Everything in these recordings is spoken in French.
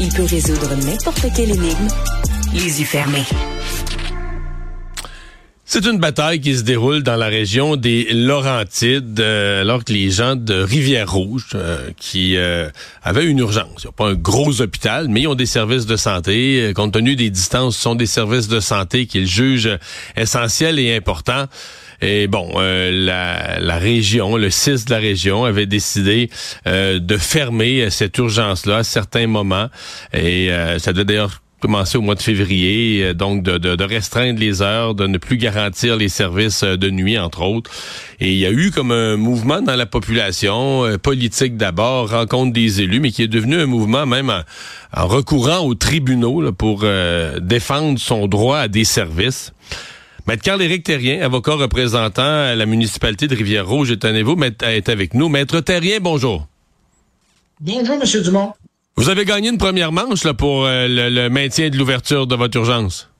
Il peut résoudre n'importe quelle énigme, les yeux fermés. C'est une bataille qui se déroule dans la région des Laurentides, euh, alors que les gens de Rivière-Rouge, euh, qui euh, avaient une urgence, ils n'ont pas un gros hôpital, mais ont des services de santé, compte tenu des distances, ce sont des services de santé qu'ils jugent essentiels et importants. Et bon, la, la, région, le 6 de la région avait décidé de fermer cette urgence-là à certains moments. Et ça devait d'ailleurs commencer au mois de février, euh, donc de, restreindre les heures, de ne plus garantir les services euh, de nuit, entre autres. Et il y a eu comme un mouvement dans la population, euh, politique d'abord, rencontre des élus, mais qui est devenu un mouvement même en, recourant aux tribunaux pour défendre son droit à des services. Maître Carl-Éric Terrien, avocat représentant à la municipalité de Rivière-Rouge, est, est avec nous. Maître Terrien, bonjour. Bonjour, Monsieur Dumont. Vous avez gagné une première manche là, pour euh, le, maintien de l'ouverture de votre urgence.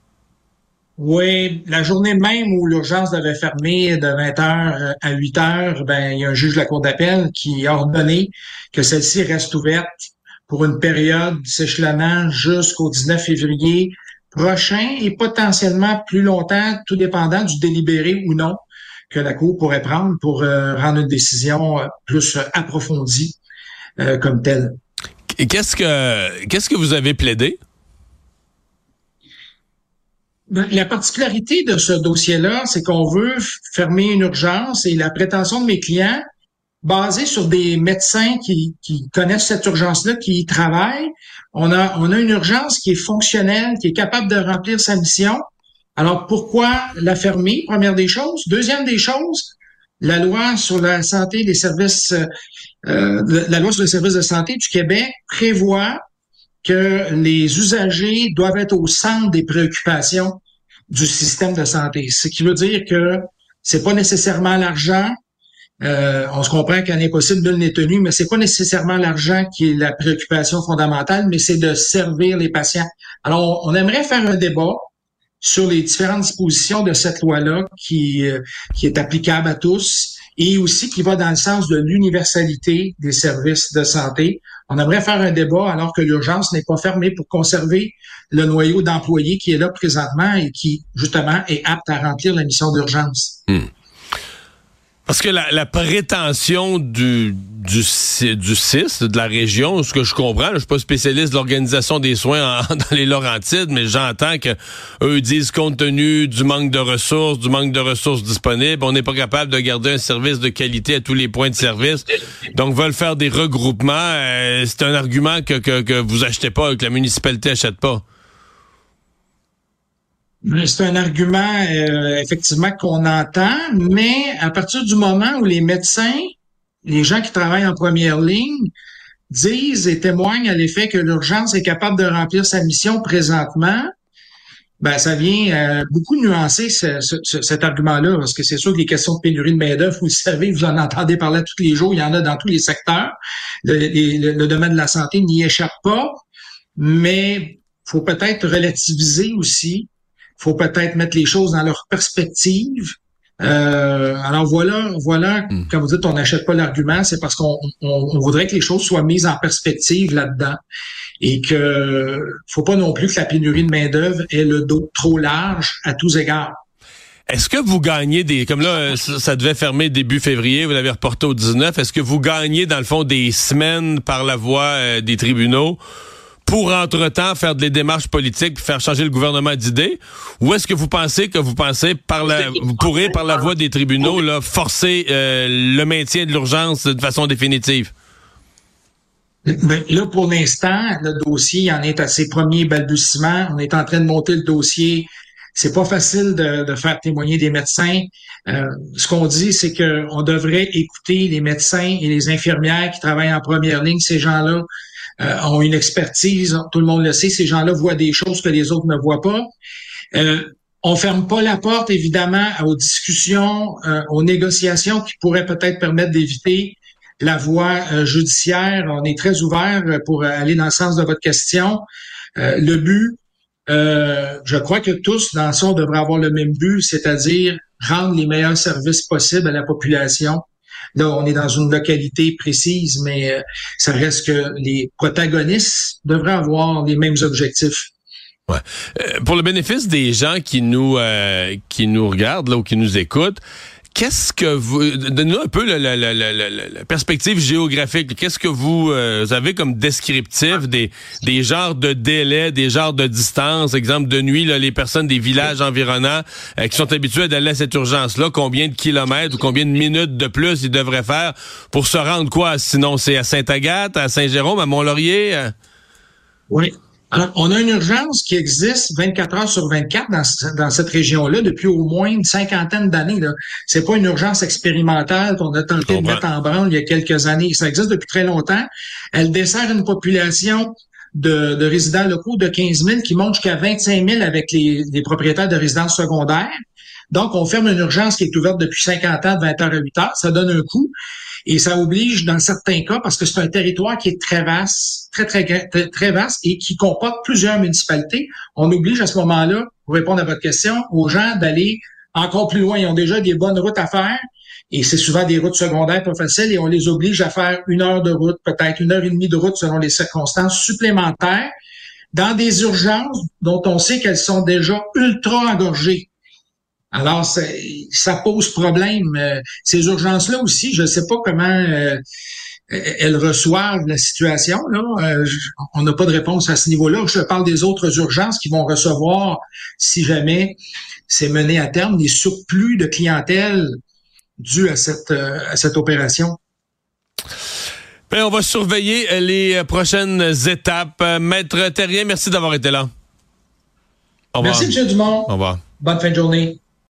Oui, la journée même où l'urgence devait fermer de 20h euh, à 8h, ben, il y a un juge de la Cour d'appel qui a ordonné que celle-ci reste ouverte pour une période d'échelonnement jusqu'au 19 février prochain et potentiellement plus longtemps, tout dépendant du délibéré ou non que la Cour pourrait prendre pour euh, rendre une décision plus approfondie comme telle. Et qu'est-ce que qu'est-ce que vous avez plaidé? Ben, la particularité de ce dossier-là, c'est qu'on veut fermer une urgence et la prétention de mes clients, basée sur des médecins qui, qui connaissent cette urgence-là, qui y travaillent, on a, on a une urgence qui est fonctionnelle, qui est capable de remplir sa mission. Alors pourquoi la fermer, première des choses? Deuxième des choses, la loi sur la santé des services euh, la loi sur les services de santé du Québec prévoit que les usagers doivent être au centre des préoccupations du système de santé. Ce qui veut dire que c'est pas nécessairement l'argent. Euh, on se comprend qu'un impossible nul n'est tenu, mais c'est pas nécessairement l'argent qui est la préoccupation fondamentale, mais c'est de servir les patients. Alors, on aimerait faire un débat sur les différentes dispositions de cette loi-là qui, euh, qui est applicable à tous et aussi qui va dans le sens de l'universalité des services de santé. On aimerait faire un débat alors que l'urgence n'est pas fermée pour conserver le noyau d'employés qui est là présentement et qui, justement, est apte à remplir la mission d'urgence. Hmm. Parce que la, prétention du, du, du CIS, de la région, ce que je comprends, je suis pas spécialiste de l'organisation des soins dans les Laurentides, mais j'entends que eux disent compte tenu du manque de ressources, du manque de ressources disponibles, on n'est pas capable de garder un service de qualité à tous les points de service. Donc veulent faire des regroupements. Euh, c'est un argument que, que, que vous achetez pas, que la municipalité achète pas. C'est un argument euh, effectivement qu'on entend, mais à partir du moment où les médecins, les gens qui travaillent en première ligne, disent et témoignent à l'effet que l'urgence est capable de remplir sa mission présentement, ben ça vient euh, beaucoup nuancer cet argument-là, parce que c'est sûr que les questions de pénurie de main-d'œuvre, vous le savez, vous en entendez parler tous les jours, il y en a dans tous les secteurs. Le, le domaine de la santé n'y échappe pas, mais faut peut-être relativiser aussi faut peut-être mettre les choses dans leur perspective. Euh, alors voilà, voilà, hmm. quand vous dites on n'achète pas l'argument, c'est parce qu'on voudrait que les choses soient mises en perspective là-dedans et que faut pas non plus que la pénurie de main d'œuvre ait le dos trop large à tous égards. Est-ce que vous gagnez des comme là ça devait fermer début février, vous l'avez reporté au 19, est-ce que vous gagnez dans le fond des semaines par la voie euh, des tribunaux pour entre-temps faire des démarches politiques, faire changer le gouvernement d'idées, ou est-ce que vous pensez que vous pensez par la, vous pourrez par la voie des tribunaux là, forcer euh, le maintien de l'urgence de façon définitive? Ben, là, pour l'instant, le dossier en est à ses premiers balbutiements. On est en train de monter le dossier. C'est pas facile de, faire témoigner des médecins. Euh, ce qu'on dit, c'est qu'on devrait écouter les médecins et les infirmières qui travaillent en première ligne, ces gens-là euh, ont une expertise, tout le monde le sait, ces gens-là voient des choses que les autres ne voient pas. Euh, on ferme pas la porte, évidemment, aux discussions, euh, aux négociations qui pourraient peut-être permettre d'éviter la voie euh, judiciaire. On est très ouvert pour aller dans le sens de votre question. le but, je crois que tous dans ça, on devrait avoir le même but, c'est-à-dire rendre les meilleurs services possibles à la population Là, on est dans une localité précise, mais euh, ça reste que les protagonistes devraient avoir les mêmes objectifs. Ouais. Euh, pour le bénéfice des gens qui nous euh, qui nous regardent là ou qui nous écoutent, Qu'est-ce que vous... Donnez-nous un peu la, perspective géographique. Qu'est-ce que vous, euh, avez comme descriptif des, des genres de délais, des genres de distances? Exemple, de nuit, là, les personnes des villages environnants euh, qui sont habituées d'aller à cette urgence-là, combien de kilomètres ou combien de minutes de plus ils devraient faire pour se rendre quoi? Sinon, c'est à Sainte-Agathe, à Saint-Jérôme, à Mont-Laurier? Oui. Alors, on a une urgence qui existe 24 heures sur 24 dans, dans cette région-là depuis au moins une cinquantaine d'années. C'est pas une urgence expérimentale qu'on a tenté de mettre en branle il y a quelques années. Ça existe depuis très longtemps. Elle dessert une population de, de résidents locaux de 15 000 qui monte jusqu'à 25 000 avec les, les propriétaires de résidences secondaires. Donc, on ferme une urgence qui est ouverte depuis 50 ans de 20 heures à 8 heures. Ça donne un coût. Et ça oblige, dans certains cas, parce que c'est un territoire qui est très vaste, très, très, très, vaste et qui comporte plusieurs municipalités, on oblige à ce moment-là, pour répondre à votre question, aux gens d'aller encore plus loin. Ils ont déjà des bonnes routes à faire et c'est souvent des routes secondaires pas faciles et on les oblige à faire une heure de route, peut-être une heure et demie de route selon les circonstances supplémentaires dans des urgences dont on sait qu'elles sont déjà ultra engorgées. Alors, ça pose problème. Euh, ces urgences-là aussi, je ne sais pas comment euh, elles reçoivent la situation. Là. Euh, on n'a pas de réponse à ce niveau-là. Je parle des autres urgences qui vont recevoir, si jamais c'est mené à terme, des surplus de clientèle dus à cette, à cette opération. Bien, on va surveiller les prochaines étapes. Maître Terrien, merci d'avoir été là. Au revoir. Merci, M. Dumont. Au revoir. Bonne fin de journée.